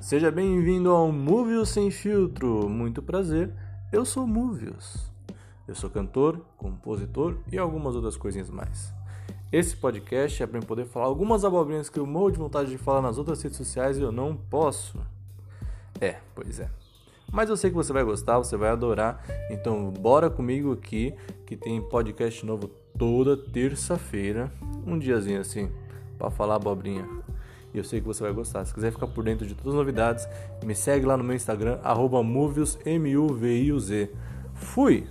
Seja bem-vindo ao Movios Sem Filtro. Muito prazer, eu sou Movios. Eu sou cantor, compositor e algumas outras coisinhas mais. Esse podcast é para eu poder falar algumas abobrinhas que eu morro de vontade de falar nas outras redes sociais e eu não posso. É, pois é. Mas eu sei que você vai gostar, você vai adorar. Então bora comigo aqui que tem podcast novo toda terça-feira, um diazinho assim, para falar abobrinha. E eu sei que você vai gostar. Se quiser ficar por dentro de todas as novidades, me segue lá no meu Instagram, arroba. Fui!